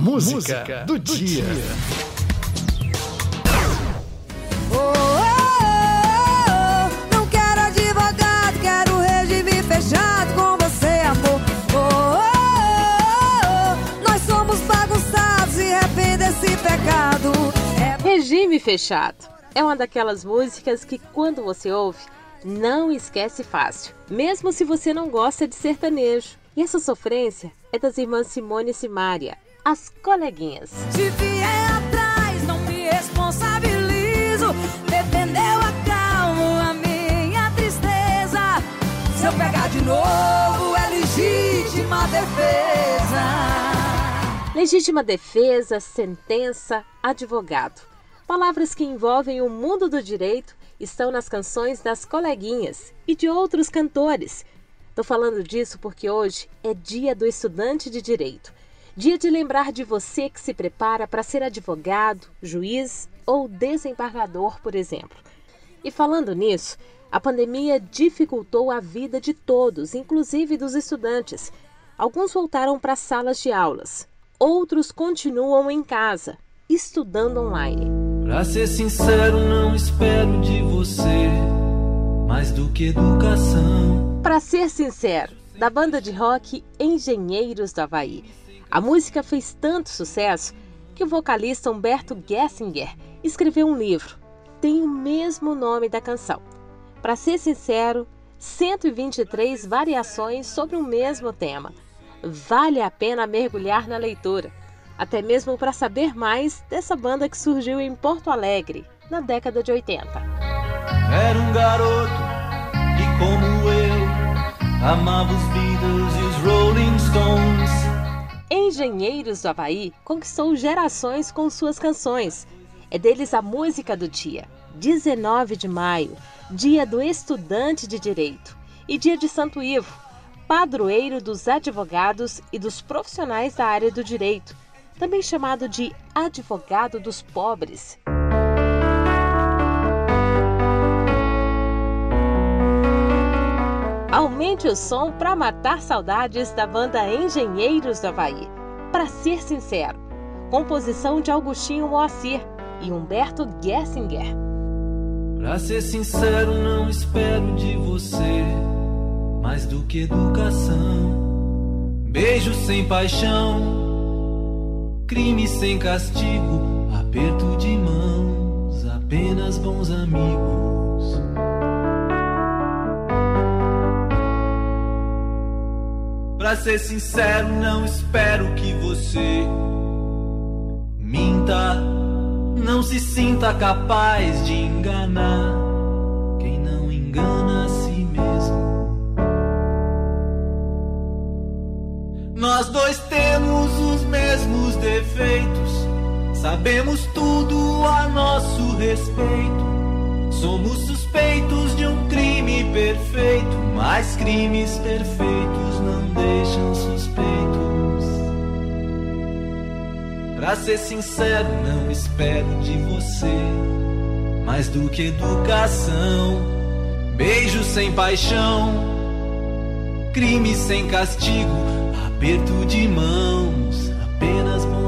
Música, Música do, do, dia. dia. Oh, oh, oh, não quero advogado, quero regime fechado com você, amor. nós somos bagunçados e arrepende esse pecado. É... Regime fechado é uma daquelas músicas que quando você ouve não esquece fácil, mesmo se você não gosta de sertanejo. E essa sofrência é das irmãs Simone e Simária, as coleguinhas. Se vier atrás, não me responsabilizo. Defendeu a calma, a minha tristeza. Se eu pegar de novo, é legítima defesa. Legítima defesa, sentença, advogado. Palavras que envolvem o mundo do direito estão nas canções das coleguinhas e de outros cantores. Estou falando disso porque hoje é dia do estudante de direito. Dia de lembrar de você que se prepara para ser advogado, juiz ou desembargador, por exemplo. E falando nisso, a pandemia dificultou a vida de todos, inclusive dos estudantes. Alguns voltaram para salas de aulas, outros continuam em casa, estudando online. Pra ser sincero, não espero de você mais do que educação. Para ser sincero, da banda de rock Engenheiros do Havaí. A música fez tanto sucesso que o vocalista Humberto Gessinger escreveu um livro. Tem o mesmo nome da canção. Para ser sincero, 123 variações sobre o mesmo tema. Vale a pena mergulhar na leitura até mesmo para saber mais dessa banda que surgiu em Porto Alegre na década de 80. Era um garoto que, como eu, amava os Beatles e os Rolling Stones. Engenheiros do Havaí conquistou gerações com suas canções. É deles a música do dia, 19 de maio, dia do estudante de direito, e dia de Santo Ivo, padroeiro dos advogados e dos profissionais da área do direito também chamado de advogado dos pobres. Aumente o som para matar saudades da banda Engenheiros do Havaí. Para ser sincero, composição de Augustinho Moacir e Humberto Gessinger. Para ser sincero, não espero de você mais do que educação. Beijo sem paixão crime sem castigo, aperto de mãos, apenas bons amigos. Pra ser sincero, não espero que você minta, não se sinta capaz de enganar quem não engana a si mesmo. Nós dois temos os mesmos defeitos, sabemos tudo a nosso respeito. Somos suspeitos de um crime perfeito, mas crimes perfeitos não deixam suspeitos. Pra ser sincero, não espero de você mais do que educação, beijo sem paixão, crime sem castigo, aperto de mãos apenas bons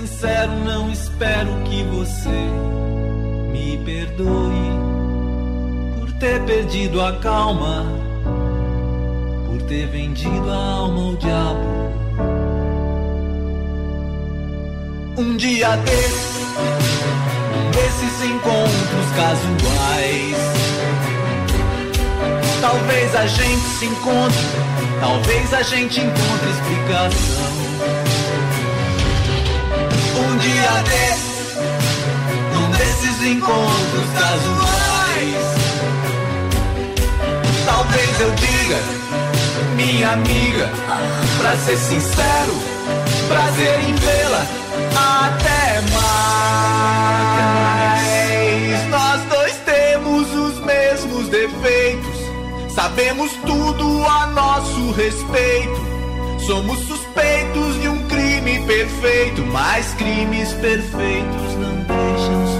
sincero, não espero que você me perdoe por ter perdido a calma ter vendido a alma ao diabo. Um dia desses, desses encontros casuais. Talvez a gente se encontre, talvez a gente encontre explicação. Desses, num desses encontros casuais. Talvez eu diga minha amiga. Pra ser sincero, prazer em vê-la. Até mais. Nós dois temos os mesmos defeitos. Sabemos tudo a nosso respeito. Somos suspeitos de um crime perfeito, mas crimes perfeitos não deixam